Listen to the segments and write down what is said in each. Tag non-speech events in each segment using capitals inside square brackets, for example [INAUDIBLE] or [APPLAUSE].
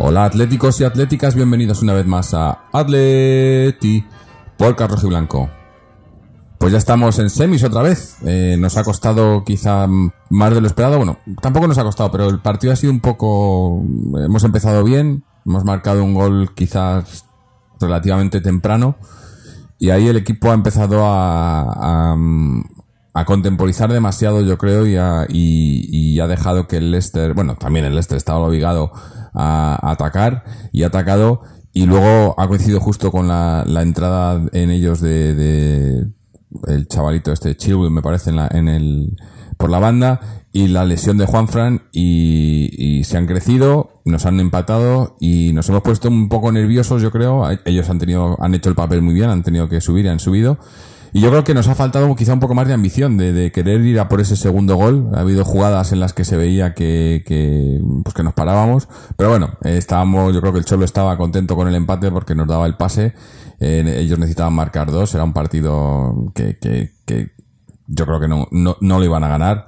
Hola atléticos y atléticas, bienvenidos una vez más a Atleti por Carlos y Blanco. Pues ya estamos en semis otra vez. Eh, nos ha costado quizá más de lo esperado. Bueno, tampoco nos ha costado, pero el partido ha sido un poco... Hemos empezado bien, hemos marcado un gol quizás relativamente temprano y ahí el equipo ha empezado a, a contemporizar demasiado, yo creo, y ha, y, ha dejado que el Leicester, bueno, también el Leicester estaba obligado a, atacar y ha atacado y luego ha coincidido justo con la, la entrada en ellos de, de el chavalito este Chilwell me parece en, la, en el por la banda y la lesión de Juanfran y, y se han crecido, nos han empatado y nos hemos puesto un poco nerviosos, yo creo. Ellos han tenido, han hecho el papel muy bien, han tenido que subir y han subido. Y yo creo que nos ha faltado quizá un poco más de ambición, de, querer ir a por ese segundo gol. Ha habido jugadas en las que se veía que, que, pues que nos parábamos. Pero bueno, eh, estábamos, yo creo que el Cholo estaba contento con el empate porque nos daba el pase. Eh, ellos necesitaban marcar dos. Era un partido que, que, yo creo que no, no, no lo iban a ganar.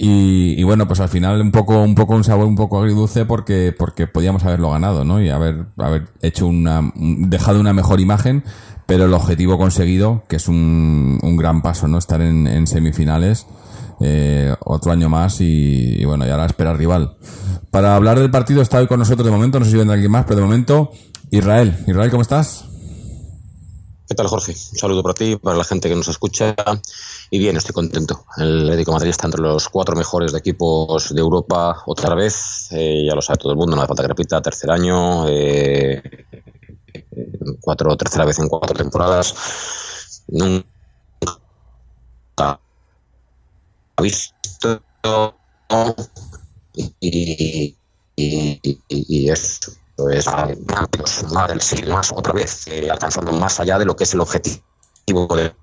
Y, y, bueno, pues al final un poco, un poco un sabor un poco agridulce porque, porque podíamos haberlo ganado, ¿no? Y haber, haber hecho una, dejado una mejor imagen, pero el objetivo conseguido, que es un, un gran paso, ¿no? Estar en, semifinales, eh, otro año más y, y, bueno, y ahora espera rival. Para hablar del partido está hoy con nosotros de momento, no sé si vendrá alguien más, pero de momento, Israel. Israel, ¿cómo estás? ¿Qué tal, Jorge? Un saludo para ti, para la gente que nos escucha. Y bien, estoy contento. El Atlético de Madrid está entre los cuatro mejores de equipos de Europa otra vez. Eh, ya lo sabe todo el mundo, no hace falta que repita. Tercer año, eh, cuatro, tercera vez en cuatro temporadas. Nunca ha visto y, y, y, y eso es más del siglo más otra vez eh, alcanzando más allá de lo que es el objetivo del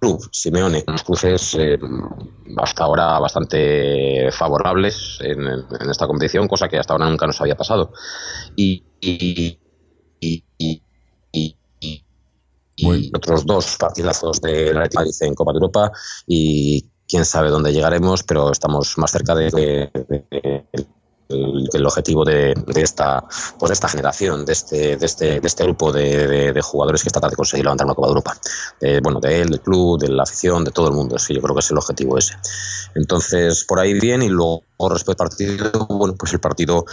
club Simeone unos cruces eh, hasta ahora bastante favorables en, esta competición cosa que hasta ahora nunca nos había pasado y, y otros dos partidazos de la Madrid en Copa de Europa y quién sabe dónde llegaremos, pero estamos más cerca de, de, de, el, el, objetivo de, de, esta pues de esta generación, de este, de este, de este grupo de, de, jugadores que trata de conseguir levantar una Copa de Europa. De, bueno, de él, del club, de la afición, de todo el mundo. Sí, yo creo que es el objetivo ese. Entonces, por ahí bien, y luego respecto al partido, bueno, pues el partido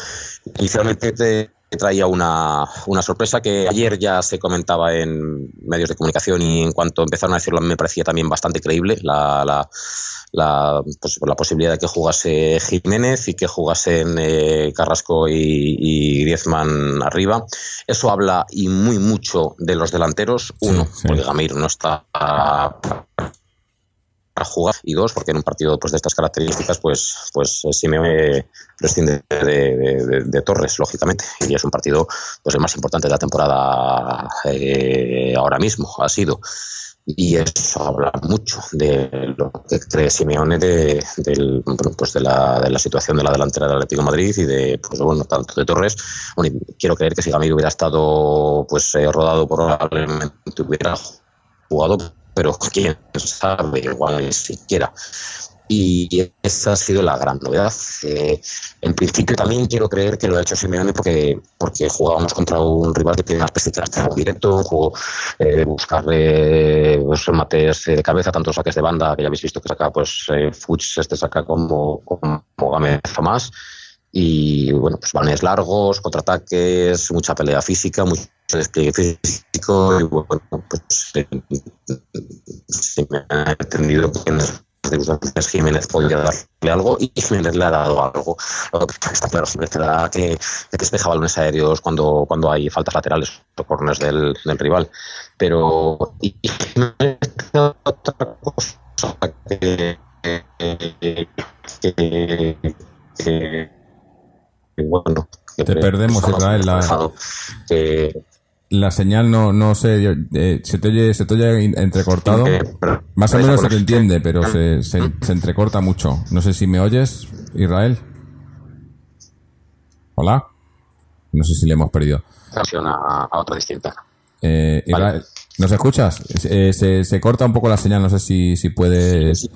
inicialmente traía una, una, sorpresa que ayer ya se comentaba en medios de comunicación y en cuanto empezaron a decirlo me parecía también bastante creíble la, la, la, pues, la posibilidad de que jugase Jiménez y que jugasen eh, Carrasco y, y Griezmann arriba. Eso habla y muy mucho de los delanteros. Uno, sí, sí. porque Gamir no está a jugar. Y dos porque en un partido pues de estas características pues pues Simeone prescinde de, de, de, de, Torres lógicamente. Y es un partido pues el más importante de la temporada eh, ahora mismo ha sido. Y eso habla mucho de lo que cree Simeone de, del, pues de, la, de la situación de la delantera del Atlético Madrid y de pues bueno tanto de Torres. Bueno, quiero creer que si Gamiro hubiera estado pues eh, rodado probablemente hubiera jugado pero quién sabe, igual ni siquiera. Y esa ha sido la gran novedad. Eh, en principio también quiero creer que lo ha hecho Simeone porque, porque jugábamos contra un rival que tiene una especie de directo, un juego eh, de buscarle pues, mates de cabeza, tantos saques de banda, que ya habéis visto que saca pues eh, Fuchs este saca como, como Gámez más y bueno, pues balones largos, contraataques, mucha pelea física, mucho despliegue físico y bueno, pues eh, sí me ha entendido que en las circunstancias Jiménez podía darle algo y Jiménez le ha dado algo. Lo que está claro, Jiménez te da que, que despeja balones aéreos cuando, cuando hay faltas laterales o corners del, del rival. Pero y, Jiménez otra cosa que, que, que que, que bueno. Te perdemos, Israel, la- que- La señal no, no sé, yo- eh, se te oye, se te oye entrecortado. pero- Más o menos se te entiende, pero se, se, se entrecorta mucho. No sé si me oyes, Israel. Hola. No sé si le hemos perdido. a, a otra distinta. Eh, Israel, ¿nos escuchas? Eh, se, se corta un poco la señal, no sé si, si puedes Sí,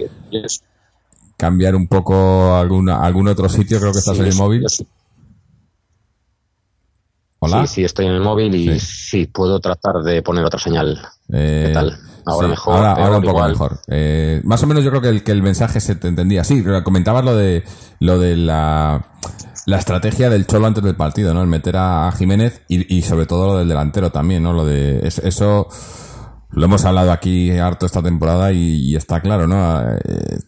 cambiar un poco alguna, algún otro sitio, creo que estás en el móvil. sí. Hola. Sí, sí, estoy en el móvil y Sí. sí, puedo tratar de poner otra señal. Eh, ¿Qué tal? Ahora sí, mejor, Ahora, un poco igual. mejor. Eh, más o menos yo creo que el, que el mensaje se te entendía. Sí, comentabas lo de lo de la, la estrategia del Cholo antes del partido, ¿no? El meter a, a Jiménez y, y sobre todo lo del delantero también, ¿no? Lo de es- eso lo hemos hablado aquí harto esta temporada y, y está claro, ¿no? Eh,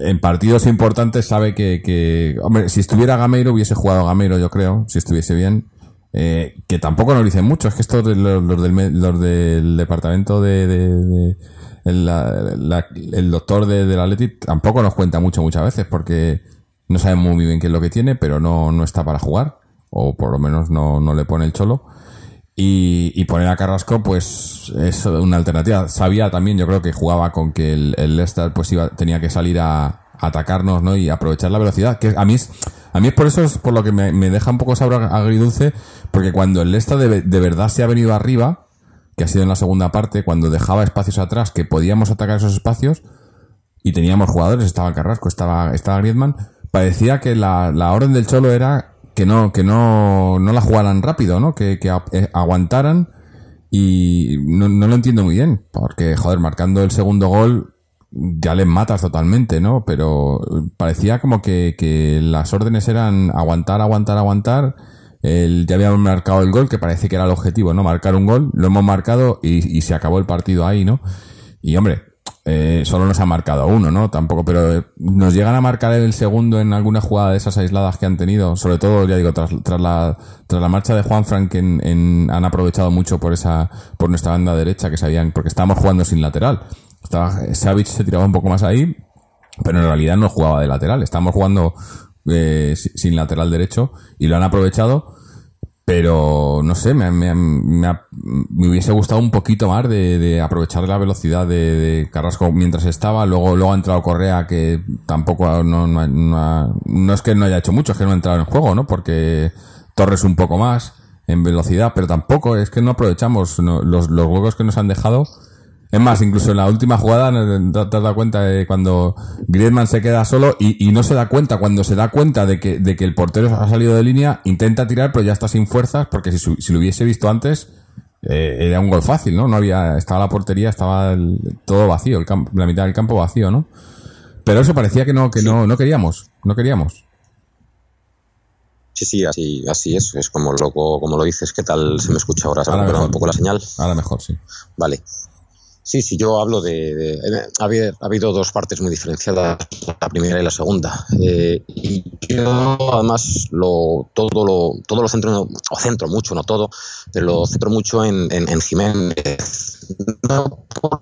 en partidos importantes sabe que, que, hombre, si estuviera Gameiro hubiese jugado Gameiro, yo creo, si estuviese bien. Eh, que tampoco nos dicen mucho, es que estos los, los del, departamento de, el, doctor de, del Athletic tampoco nos cuenta mucho muchas veces porque no sabemos muy bien qué es lo que tiene, pero no, no está para jugar, o por lo menos no, no le pone el cholo. Y, poner a Carrasco, pues es una alternativa. Sabía también, yo creo que jugaba con que el, el Leicester pues iba, tenía que salir a atacarnos, ¿no? Y aprovechar la velocidad. Que a mí es, a mí es por eso es por lo que me, me deja un poco sabor agridulce, porque cuando el Leicester de, de verdad se ha venido arriba, que ha sido en la segunda parte, cuando dejaba espacios atrás, que podíamos atacar esos espacios, y teníamos jugadores, estaba Carrasco, estaba, estaba Griezmann, parecía que la, la orden del Cholo era que no, que no, no la jugaran rápido, ¿no? Que, que eh, aguantaran y no, no lo entiendo muy bien, porque, joder, marcando el segundo gol ya les matas totalmente, ¿no? Pero parecía como que, que las órdenes eran aguantar, aguantar, aguantar. El, ya habíamos marcado el gol, que parece que era el objetivo, ¿no? Marcar un gol, lo hemos marcado y, y se acabó el partido ahí, ¿no? Y hombre, eh, solo nos ha marcado uno, ¿no? Tampoco, pero eh, nos llegan a marcar el segundo en alguna jugada de esas aisladas que han tenido, sobre todo, ya digo, tras, tras la, tras la marcha de Juan Frank en, en- han aprovechado mucho por esa, por nuestra banda derecha que sabían, porque estábamos jugando sin lateral. Estaba, se tiraba un poco más ahí, pero en realidad no jugaba de lateral, estábamos jugando eh, si- sin lateral derecho y lo han aprovechado pero no sé, me, me- me me hubiese gustado un poquito más de, aprovechar la velocidad de, Carrasco mientras estaba. Luego, luego ha entrado Correa, que tampoco no, no, no es que no haya hecho mucho, es que no ha entrado en juego, ¿no? Porque Torres un poco más en velocidad, pero tampoco es que no aprovechamos los, los huecos que nos han dejado. Es más, incluso en la última jugada te, has dado cuenta de cuando Griezmann se queda solo y, y no se da cuenta, cuando se da cuenta de que, de que el portero ha salido de línea, intenta tirar pero ya está sin fuerzas porque si, si lo hubiese visto antes eh, era un gol fácil, ¿no? No había, estaba la portería, estaba el- todo vacío, el campo, la mitad del campo vacío, ¿no? Pero eso parecía que no, que no, no queríamos, no queríamos. Sí, sí, así, así es. Es como lo, como lo dices. ¿Qué tal se me escucha ahora? ¿Se ha un poco la señal? Ahora mejor, sí. Vale. Sí, sí, yo hablo de... ha, habido, ha habido dos partes muy diferenciadas, la primera y la segunda. Eh, y yo, además, lo, todo, lo, todo lo centro, o centro mucho, no todo, pero lo centro mucho en, en, Jiménez. No por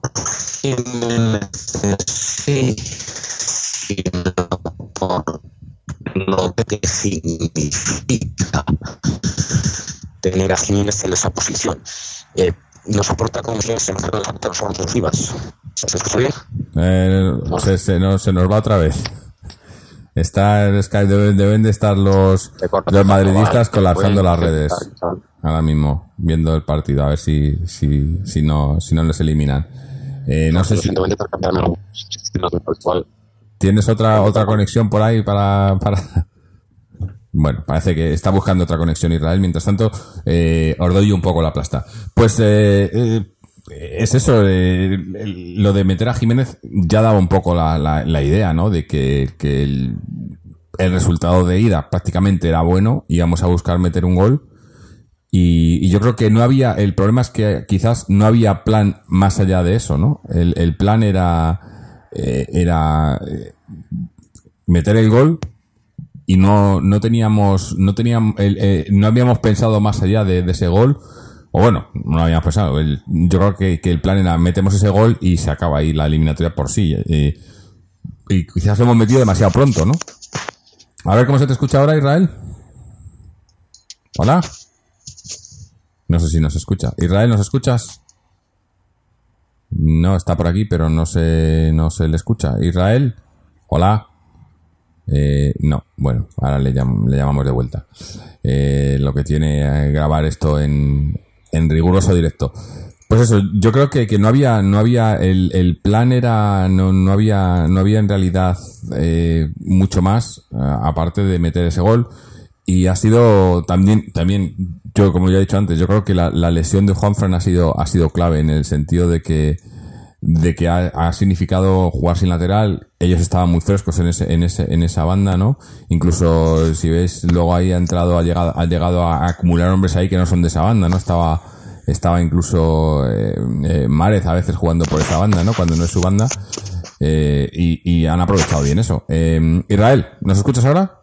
Jiménez sí, sino por lo que significa tener a Jiménez en esa posición. Eh, si se nos aporta los Rivas. ¿Se escucha bien? Eh, se, se nos, se nos va otra vez. Está en Skype, deben, deben de estar los, los madridistas colapsando las redes ahora mismo, viendo el partido, a ver si, si, si no, si no les eliminan. Eh, no sé si tienes otra, otra conexión por ahí para, para... Bueno, parece que está buscando otra conexión Israel. Mientras tanto, eh, os doy un poco la plasta. Pues eh, eh, es eso, eh, lo de meter a Jiménez ya daba un poco la, idea, ¿no? De que, el, resultado de ida prácticamente era bueno, íbamos a buscar meter un gol. Y, yo creo que no había, el problema es que quizás no había plan más allá de eso, ¿no? El, el plan era, eh, era meter el gol y no, no teníamos, no teníamos, eh, no habíamos pensado más allá de, ese gol. O bueno, no lo habíamos pensado. El- yo creo que, que el plan era metemos ese gol y se acaba ahí la eliminatoria por sí. eh, y quizás lo hemos metido demasiado pronto, ¿no? A ver cómo se te escucha ahora, Israel. Hola. No sé si nos escucha. Israel, ¿nos escuchas? No, está por aquí, pero no se, no se le escucha. Israel, hola. Eh, no, bueno, ahora le, le llamamos de vuelta. Eh, lo que tiene grabar esto en, en riguroso directo. Pues eso, yo creo que, que no había, no había, el, el plan era, no, no había, no había en realidad eh, mucho más, eh, aparte de meter ese gol. Y ha sido también, también, yo como ya he dicho antes, yo creo que la, la lesión de Juanfran ha sido, ha sido clave en el sentido de que, de que ha, ha significado jugar sin lateral. Ellos estaban muy frescos en ese, en ese, en esa banda, ¿no? Incluso si ves, luego ahí ha entrado, ha llegado, ha llegado a acumular hombres ahí que no son de esa banda, ¿no? Estaba, estaba incluso eh, eh, Márez a veces jugando por esa banda, ¿no? Cuando no es su banda. Eh, y, y han aprovechado bien eso. Eh, Israel, ¿nos escuchas ahora?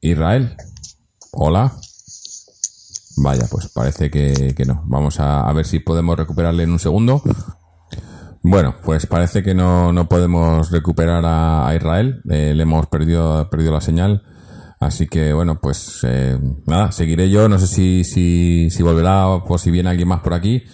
Israel. Hola. Vaya, pues parece que, que no. Vamos a, a ver si podemos recuperarle en un segundo. Bueno, pues parece que no, no podemos recuperar a, Israel. Eh, le hemos perdido, perdido la señal. Así que bueno, pues eh, nada, seguiré yo. No sé si, si, si volverá o si viene alguien más por aquí.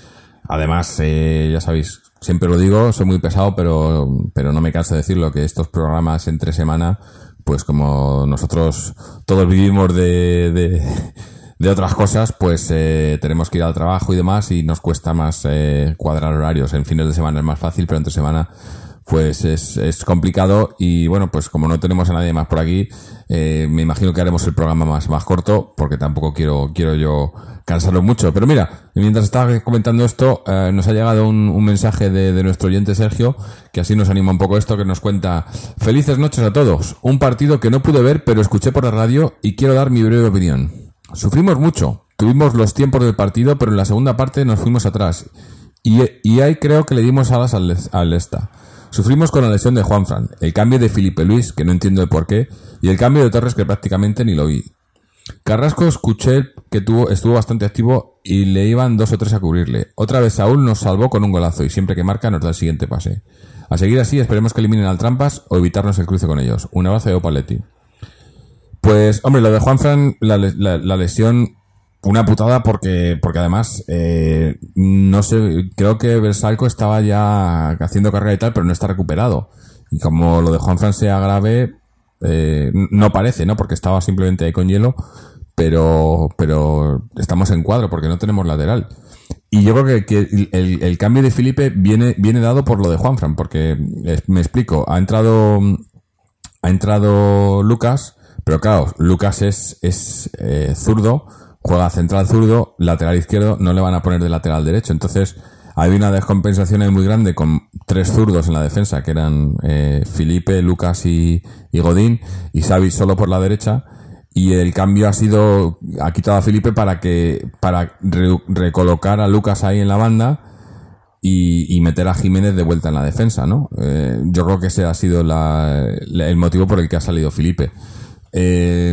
Además, eh, ya sabéis, siempre lo digo, soy muy pesado, pero, pero no me canso de decirlo, que estos programas entre semana, pues como nosotros todos vivimos de, de, de otras cosas, pues eh, tenemos que ir al trabajo y demás y nos cuesta más eh, cuadrar horarios. En fines de semana es más fácil, pero entre semana pues es, es complicado y bueno, pues como no tenemos a nadie más por aquí, eh, me imagino que haremos el programa más, más corto porque tampoco quiero, quiero yo cansarlo mucho. Pero mira, mientras estaba comentando esto, eh, nos ha llegado un, un mensaje de, de nuestro oyente Sergio, que así nos anima un poco esto, que nos cuenta, felices noches a todos, un partido que no pude ver pero escuché por la radio y quiero dar mi breve opinión. Sufrimos mucho, tuvimos los tiempos del partido, pero en la segunda parte nos fuimos atrás. Y, ahí creo que le dimos alas al, esta. Sufrimos con la lesión de Juanfran, el cambio de Felipe Luis, que no entiendo el por qué, y el cambio de Torres, que prácticamente ni lo vi. Carrasco escuché que tuvo, estuvo bastante activo y le iban dos o tres a cubrirle. Otra vez Saúl nos salvó con un golazo y siempre que marca nos da el siguiente pase. A seguir así, esperemos que eliminen al Trampas o evitarnos el cruce con ellos. Un abrazo de Opaletti. Pues, hombre, lo de Juanfran, la, la- la lesión, una putada porque, porque además, eh, no sé, creo que Versalco estaba ya haciendo carrera y tal, pero no está recuperado. Y como lo de Juanfran sea grave, eh, no parece, ¿no? Porque estaba simplemente ahí con hielo, pero, pero estamos en cuadro porque no tenemos lateral. Y yo creo que, que el, el cambio de Felipe viene, viene dado por lo de Juanfran, porque eh, me explico, ha entrado, ha entrado Lucas, pero claro, Lucas es, es eh, zurdo, juega central zurdo, lateral izquierdo, no le van a poner de lateral derecho. Entonces, hay una descompensación muy grande con tres zurdos en la defensa, que eran eh, Felipe, Lucas y, Godín, y Xavi solo por la derecha. Y el cambio ha sido, ha quitado a Felipe para que, para re- recolocar a Lucas ahí en la banda y, meter a Jiménez de vuelta en la defensa, ¿no? Eh, yo creo que ese ha sido la- el motivo por el que ha salido Felipe. Eh,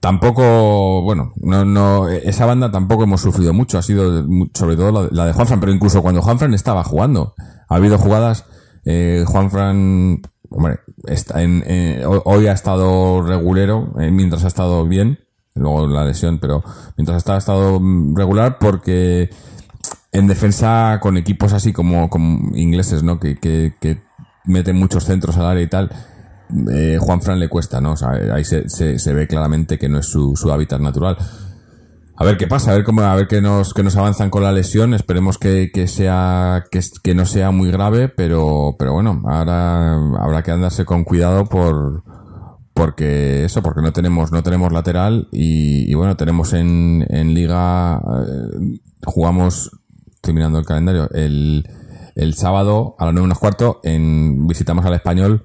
tampoco, bueno, no, no, esa banda tampoco hemos sufrido mucho, ha sido sobre todo la, de Juanfran, pero incluso cuando Juanfran estaba jugando, ha habido jugadas, eh, Juanfran, hombre, está en, ho- hoy ha estado regulero, eh, mientras ha estado bien, luego la lesión, pero mientras ha estado mm, regular porque en defensa con equipos así como, ingleses, ¿no? Que, que, que meten muchos centros al área y tal. Eh, Juan Fran le cuesta, ¿no? O sea, ahí se, ve claramente que no es su, hábitat natural. A ver qué pasa, a ver cómo, a ver qué nos, qué nos avanzan con la lesión. Esperemos que, que sea, que, no sea muy grave, pero, pero bueno, ahora habrá que andarse con cuidado por, porque eso, porque no tenemos, no tenemos lateral y, bueno, tenemos en, en liga, eh, jugamos, estoy mirando el calendario, el, el sábado a las nueve menos cuarto en, visitamos al español,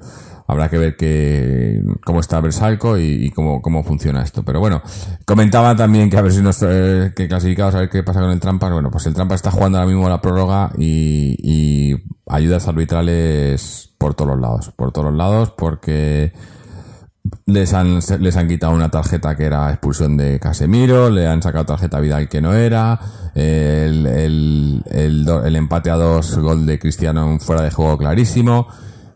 habrá que ver que, cómo está Versalco y, y cómo, cómo funciona esto. Pero bueno, comentaba también que a ver si nos, eh, que clasificados, a ver qué pasa con el Trampas. Bueno, pues el Trampas está jugando ahora mismo la prórroga y, y ayudas arbitrales por todos los lados, por todos los lados, porque les han, les han quitado una tarjeta que era expulsión de Casemiro, le han sacado tarjeta Vidal que no era, el, el, el, el empate a dos, gol de Cristiano fuera de juego clarísimo.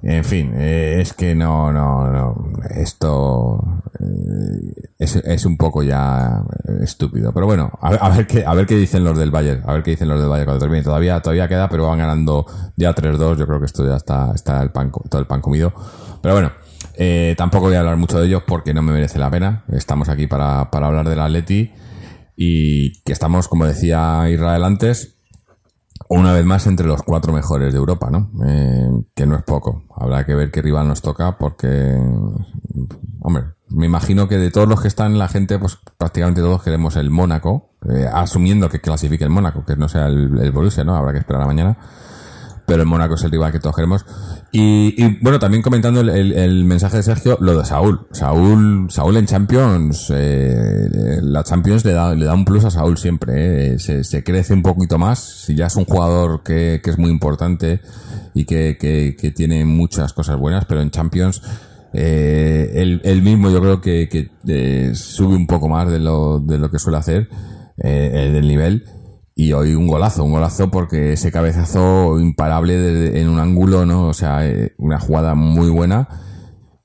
En fin, eh, es que no, no, no. Esto eh, es, un poco ya estúpido. Pero bueno, a ver, qué, a ver qué dicen los del Bayern. A ver qué dicen los del Bayern cuando termine. Todavía, todavía queda, pero van ganando ya 3-2. Yo creo que esto ya está, está el pan, todo el pan comido. Pero bueno, eh, tampoco voy a hablar mucho de ellos porque no me merece la pena. Estamos aquí para, para hablar del Atleti y que estamos, como decía Israel antes, una vez más entre los cuatro mejores de Europa, ¿no? Eh, que no es poco. Habrá que ver qué rival nos toca porque, hombre, me imagino que de todos los que están, la gente, pues prácticamente todos queremos el Mónaco, eh, asumiendo que clasifique el Mónaco, que no sea el, el Borussia, ¿no? Habrá que esperar a mañana. Pero el Mónaco es el rival que todos queremos. Y, bueno, también comentando el, mensaje de Sergio, lo de Saúl. Saúl, Saúl en Champions, eh, la Champions le da, le da un plus a Saúl siempre, eh. se, crece un poquito más. Si ya es un jugador que, que es muy importante y que, que, tiene muchas cosas buenas, pero en Champions, eh, él, él mismo yo creo que, eh, sube un poco más de lo, de lo que suele hacer, eh, del nivel. Y hoy un golazo, un golazo porque ese cabezazo imparable en un ángulo, ¿no? O sea, eh, una jugada muy buena.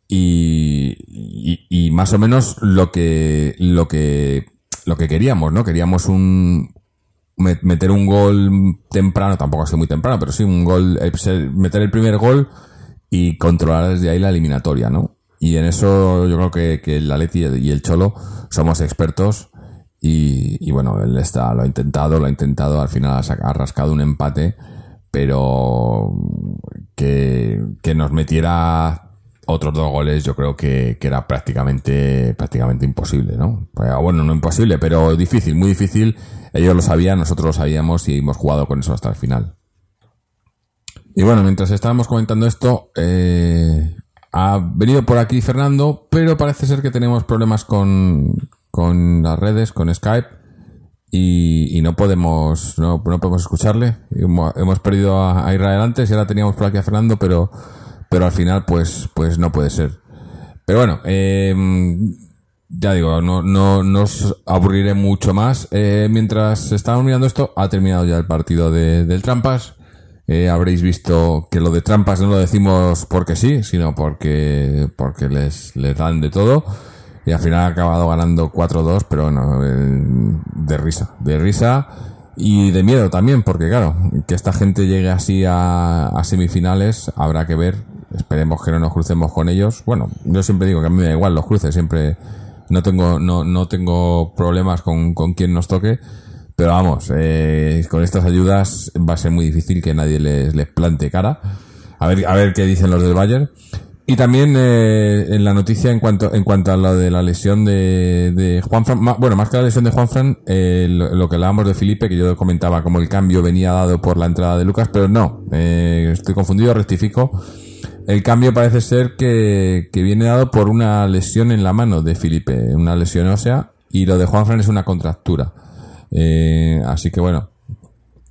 Y, y, más o menos lo que, lo que, lo que queríamos, ¿no? Queríamos un, me- meter un gol temprano, tampoco ha sido muy temprano, pero sí un gol, eh, meter el primer gol y controlar desde ahí la eliminatoria, ¿no? Y en eso yo creo que, que el Atleti y el Cholo somos expertos y, bueno, él está, lo ha intentado, lo ha intentado, al final ha, rascado un empate, pero que, que nos metiera otros dos goles yo creo que, que era prácticamente prácticamente imposible, ¿no? Pues, Bueno, no imposible, pero difícil, muy difícil. Ellos lo sabían, nosotros lo sabíamos y hemos jugado con eso hasta el final. Y bueno, mientras estábamos comentando esto, eh, ha venido por aquí Fernando, pero parece ser que tenemos problemas con, con las redes, con Skype, y, no podemos no, no podemos escucharle. Hemos, hemos perdido a, a Israel antes y ahora teníamos por aquí a Fernando, pero, pero al final pues, pues no puede ser. Pero bueno, eh, ya digo, no, no, no os aburriré mucho más. Eh, mientras estábamos mirando esto, ha terminado ya el partido de, del Trampas. Eh, habréis visto que lo de trampas no lo decimos porque sí, sino porque, porque les, les dan de todo. Y al final ha acabado ganando 4-2, pero bueno, eh, de risa, de risa y de miedo también, porque claro, que esta gente llegue así a, semifinales, habrá que ver. Esperemos que no nos crucemos con ellos. Bueno, yo siempre digo que a mí me da igual los cruces, siempre no tengo, no, no tengo problemas con, con quien nos toque. Pero vamos, eh, con estas ayudas va a ser muy difícil que nadie les, les plante cara. A ver, a ver qué dicen los del Bayern. Y también eh, en la noticia en cuanto en cuanto a lo de la lesión de, de Juanfran, ma- bueno, más que la lesión de Juanfran, eh, lo, lo que hablábamos de Felipe, que yo comentaba como el cambio venía dado por la entrada de Lucas, pero no, eh, estoy confundido, rectifico. El cambio parece ser que, que viene dado por una lesión en la mano de Felipe, una lesión ósea, y lo de Juanfran es una contractura. Eh, así que bueno,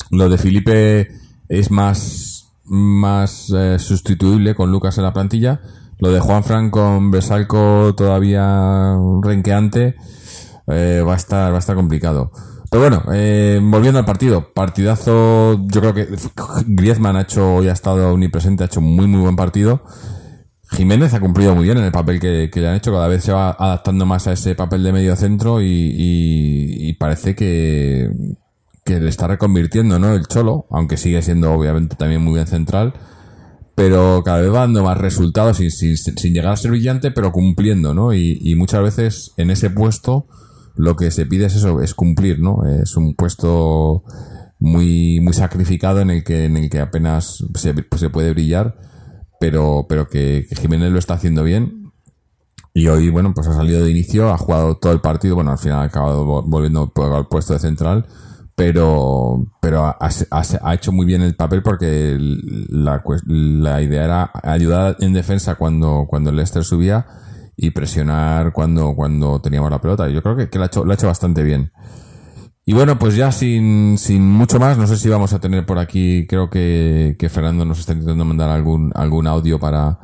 lo de Felipe es más, más eh, sustituible con Lucas en la plantilla. Lo de Juanfran con Besalco todavía renqueante eh, va a estar va a estar complicado. Pero bueno, eh, volviendo al partido, partidazo. Yo creo que Griezmann ha hecho hoy ha estado omnipresente, ha hecho muy muy buen partido. Jiménez ha cumplido muy bien en el papel que, le han hecho, cada vez se va adaptando más a ese papel de medio centro y parece que, que le está reconvirtiendo, ¿no? El Cholo, aunque sigue siendo obviamente también muy bien central, pero cada vez va dando más resultados sin, sin, llegar a ser brillante, pero cumpliendo, ¿no? Y, muchas veces en ese puesto lo que se pide es eso, es cumplir, ¿no? Es un puesto muy, muy sacrificado en el que, en el que apenas se, se puede brillar, pero, pero que, que Jiménez lo está haciendo bien y hoy, bueno, pues ha salido de inicio, ha jugado todo el partido, bueno, al final ha acabado vo- volviendo al puesto de central, pero, pero ha, hecho muy bien el papel porque la, la idea era ayudar en defensa cuando, cuando el Leicester subía y presionar cuando, cuando teníamos la pelota. Yo creo que, que lo, ha hecho, lo ha hecho bastante bien. Y bueno, pues ya sin, sin mucho más, no sé si vamos a tener por aquí, creo que, que Fernando nos está intentando mandar algún, algún audio para,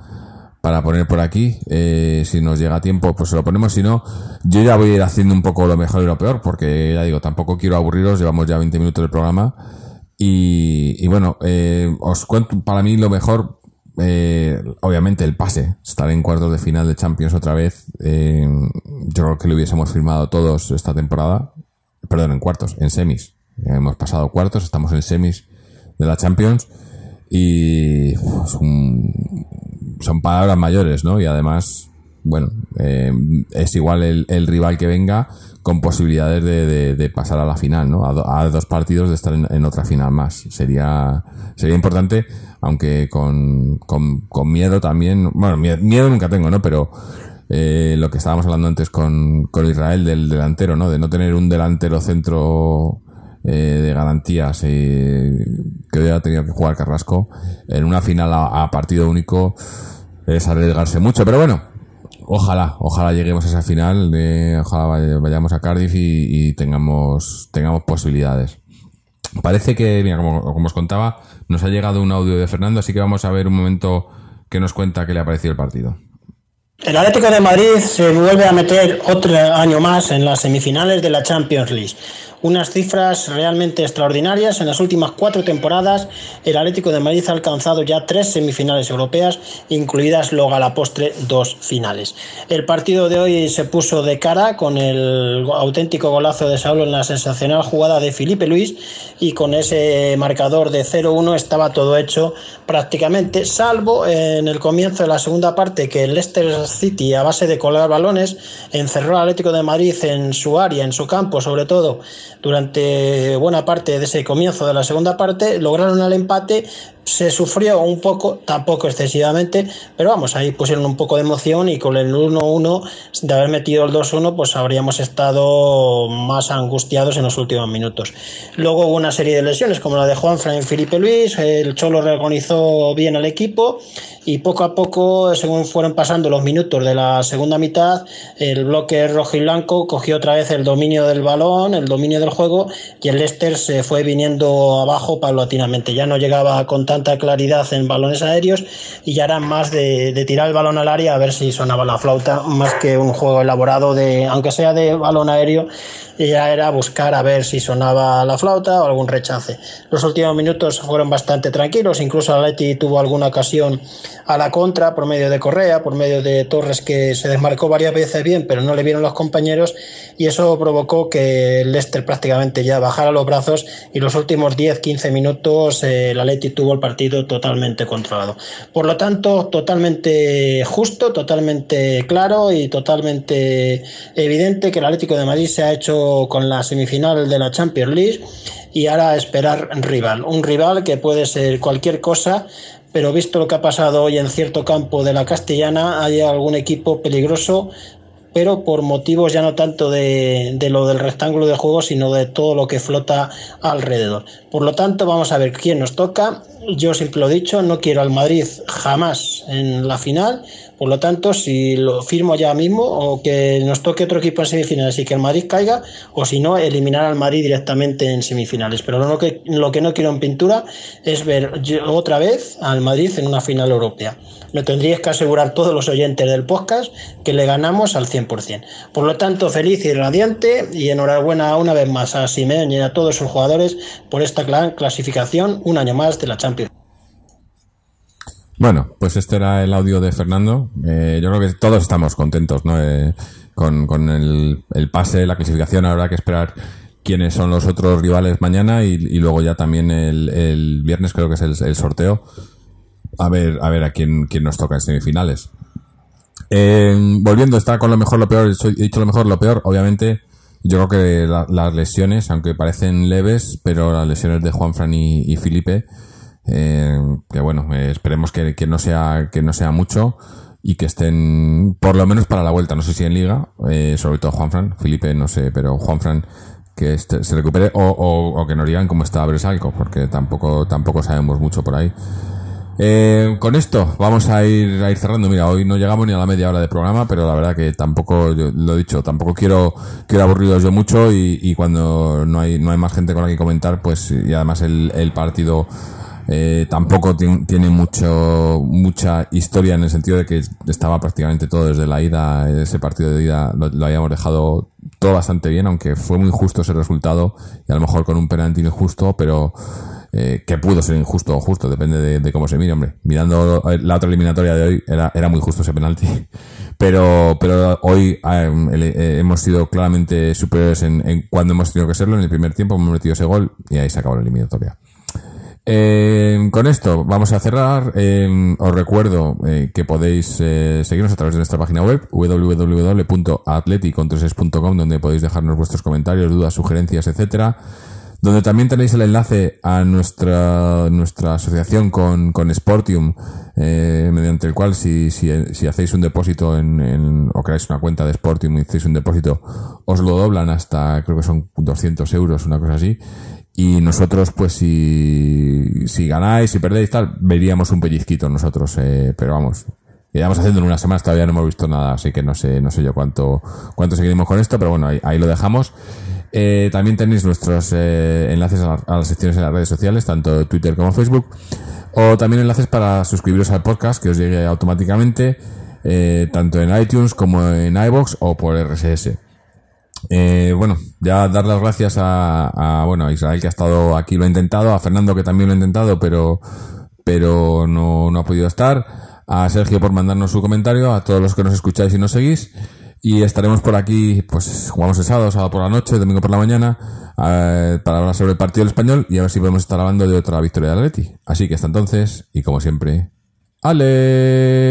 para poner por aquí. Eh, si nos llega tiempo, pues se lo ponemos. Si no, yo ya voy a ir haciendo un poco lo mejor y lo peor, porque ya digo, tampoco quiero aburriros, llevamos ya 20 minutos del programa. Y, y bueno, eh, os cuento para mí lo mejor, eh, obviamente el pase, estar en cuartos de final de Champions otra vez, eh, yo creo que lo hubiésemos firmado todos esta temporada, perdón, en cuartos, en semis. Hemos pasado cuartos, estamos en semis de la Champions y son palabras mayores, ¿no? Y además, bueno, eh, es igual el, el, rival que venga con posibilidades de, de, pasar a la final, ¿no? A, dos partidos de estar en, otra final más. Sería, sería importante, aunque con, con, miedo también, bueno, miedo nunca tengo, ¿no? Pero eh, lo que estábamos hablando antes con, con Israel del delantero, ¿no? De no tener un delantero centro eh, de garantías eh, que hoy ha tenido que jugar Carrasco en una final a, partido único es arriesgarse mucho, pero bueno, ojalá, ojalá lleguemos a esa final, ojalá vayamos a Cardiff y, tengamos, tengamos posibilidades. Parece que, mira, como, como, os contaba, nos ha llegado un audio de Fernando, así que vamos a ver un momento que nos cuenta qué le ha parecido el partido. El Atlético de Madrid se vuelve a meter otro año más en las semifinales de la Champions League unas cifras realmente extraordinarias. En las últimas cuatro temporadas, el Atlético de Madrid ha alcanzado ya tres semifinales europeas, incluidas luego a la postre dos finales. El partido de hoy se puso de cara con el auténtico golazo de Saulo en la sensacional jugada de Felipe Luis y con ese marcador de 0-1 estaba todo hecho prácticamente, salvo en el comienzo de la segunda parte que el Leicester City a base de colar balones encerró al Atlético de Madrid en su área, en su campo sobre todo durante buena parte de ese comienzo de la segunda parte, lograron el empate, se sufrió un poco, tampoco excesivamente, pero vamos, ahí pusieron un poco de emoción y con el 1-1, de haber metido el 2-1, pues habríamos estado más angustiados en los últimos minutos. Luego hubo una serie de lesiones, como la de Juan y Felipe Luis, el Cholo reorganizó bien al equipo y poco a poco, según fueron pasando los minutos de la segunda mitad, el bloque rojo y blanco cogió otra vez el dominio del balón, el dominio del juego y el Leicester se fue viniendo abajo paulatinamente. Ya no llegaba a contar tanta claridad en balones aéreos y ya era más de, de, tirar el balón al área a ver si sonaba la flauta, más que un juego elaborado de, aunque sea de balón aéreo, y ya era buscar a ver si sonaba la flauta o algún rechace. Los últimos minutos fueron bastante tranquilos, incluso Atleti tuvo alguna ocasión a la contra por medio de Correa, por medio de Torres que se desmarcó varias veces bien, pero no le vieron los compañeros y eso provocó que el Leicester prácticamente ya bajara los brazos y los últimos 10-15 minutos eh, el tuvo el partido totalmente controlado. Por lo tanto, totalmente justo, totalmente claro y totalmente evidente que el Atlético de Madrid se ha hecho con la semifinal de la Champions League y ahora esperar rival. Un rival que puede ser cualquier cosa, pero visto lo que ha pasado hoy en cierto campo de la Castellana, hay algún equipo peligroso, pero por motivos ya no tanto de, de, lo del rectángulo de juego, sino de todo lo que flota alrededor. Por lo tanto, vamos a ver quién nos toca. Yo siempre lo he dicho, no quiero al Madrid jamás en la final por lo tanto, si lo firmo ya mismo o que nos toque otro equipo en semifinales y que el Madrid caiga, o si no, eliminar al Madrid directamente en semifinales. Pero lo que, lo que no quiero en pintura es ver otra vez al Madrid en una final europea. Me tendríais que asegurar todos los oyentes del podcast que le ganamos al 100%. Por lo tanto, feliz y radiante y enhorabuena una vez más a Simeone y a todos sus jugadores por esta clasificación un año más de la Champions. Bueno, pues este era el audio de Fernando. Eh, yo creo que todos estamos contentos ¿no? Eh, con, con el, el, pase, la clasificación. Habrá que esperar quiénes son los otros rivales mañana y, luego ya también el, el, viernes creo que es el, el, sorteo. A ver, a ver a quién, quién nos toca en semifinales. Eh, volviendo, está con lo mejor, lo peor. He dicho lo mejor, lo peor. Obviamente, yo creo que la, las lesiones, aunque parecen leves, pero las lesiones de Juanfran y, y Felipe eh, que bueno, eh, esperemos que, que, no sea, que no sea mucho y que estén por lo menos para la vuelta, no sé si en liga, eh, sobre todo Juanfran, Felipe no sé, pero Juanfran que este, se recupere o, o, que nos digan cómo está Bresalco, porque tampoco, tampoco sabemos mucho por ahí. Eh, con esto vamos a ir, a ir cerrando. Mira, hoy no llegamos ni a la media hora de programa, pero la verdad que tampoco, lo he dicho, tampoco quiero, quiero aburriros yo mucho y, cuando no hay, no hay más gente con la que comentar, pues, y además el partido eh, tampoco tiene mucho mucha historia en el sentido de que estaba prácticamente todo desde la ida, ese partido de ida lo, habíamos dejado todo bastante bien, aunque fue muy justo ese resultado y a lo mejor con un penalti injusto, pero eh, que pudo ser injusto o justo, depende de, de cómo se mire, hombre. Mirando la otra eliminatoria de hoy, era, era muy justo ese penalti. [LAUGHS] Pero, pero hoy eh, eh, hemos sido claramente superiores en, en cuando hemos tenido que serlo. En el primer tiempo hemos metido ese gol y ahí se acabó la eliminatoria. Eh, con esto vamos a cerrar. Eh, os recuerdo eh, que podéis eh, seguirnos a través de nuestra página web www.atleticontreses.com donde podéis dejarnos vuestros comentarios, dudas, sugerencias, etcétera. Donde también tenéis el enlace a nuestra nuestra asociación con, con Sportium, eh, mediante el cual si, si, si hacéis un depósito en, en- o creáis una cuenta de Sportium y hacéis un depósito, os lo doblan hasta creo que son 200 euros, una cosa así. Y nosotros, pues si, si ganáis, si perdéis, tal, veríamos un pellizquito nosotros, eh, pero vamos. Llevamos haciendo en unas semanas, todavía no hemos visto nada, así que no sé, no sé yo cuánto, cuánto seguiremos con esto, pero bueno, ahí, ahí lo dejamos. Eh, también tenéis nuestros eh, enlaces a, a las secciones en las redes sociales, tanto Twitter como Facebook, o también enlaces para suscribiros al podcast, que os llegue automáticamente, eh, tanto en iTunes como en iBox o por RSS. Eh, bueno, ya dar las gracias a, a, bueno, a Israel que ha estado aquí, lo ha intentado, a Fernando que también lo ha intentado, pero, pero no, no ha podido estar, a Sergio por mandarnos su comentario, a todos los que nos escucháis y nos seguís, y estaremos por aquí, pues jugamos el sábado, sábado por la noche, domingo por la mañana, eh, para hablar sobre el partido del español y a ver si podemos estar hablando de otra victoria de Atleti. Así que hasta entonces, y como siempre, Aleti.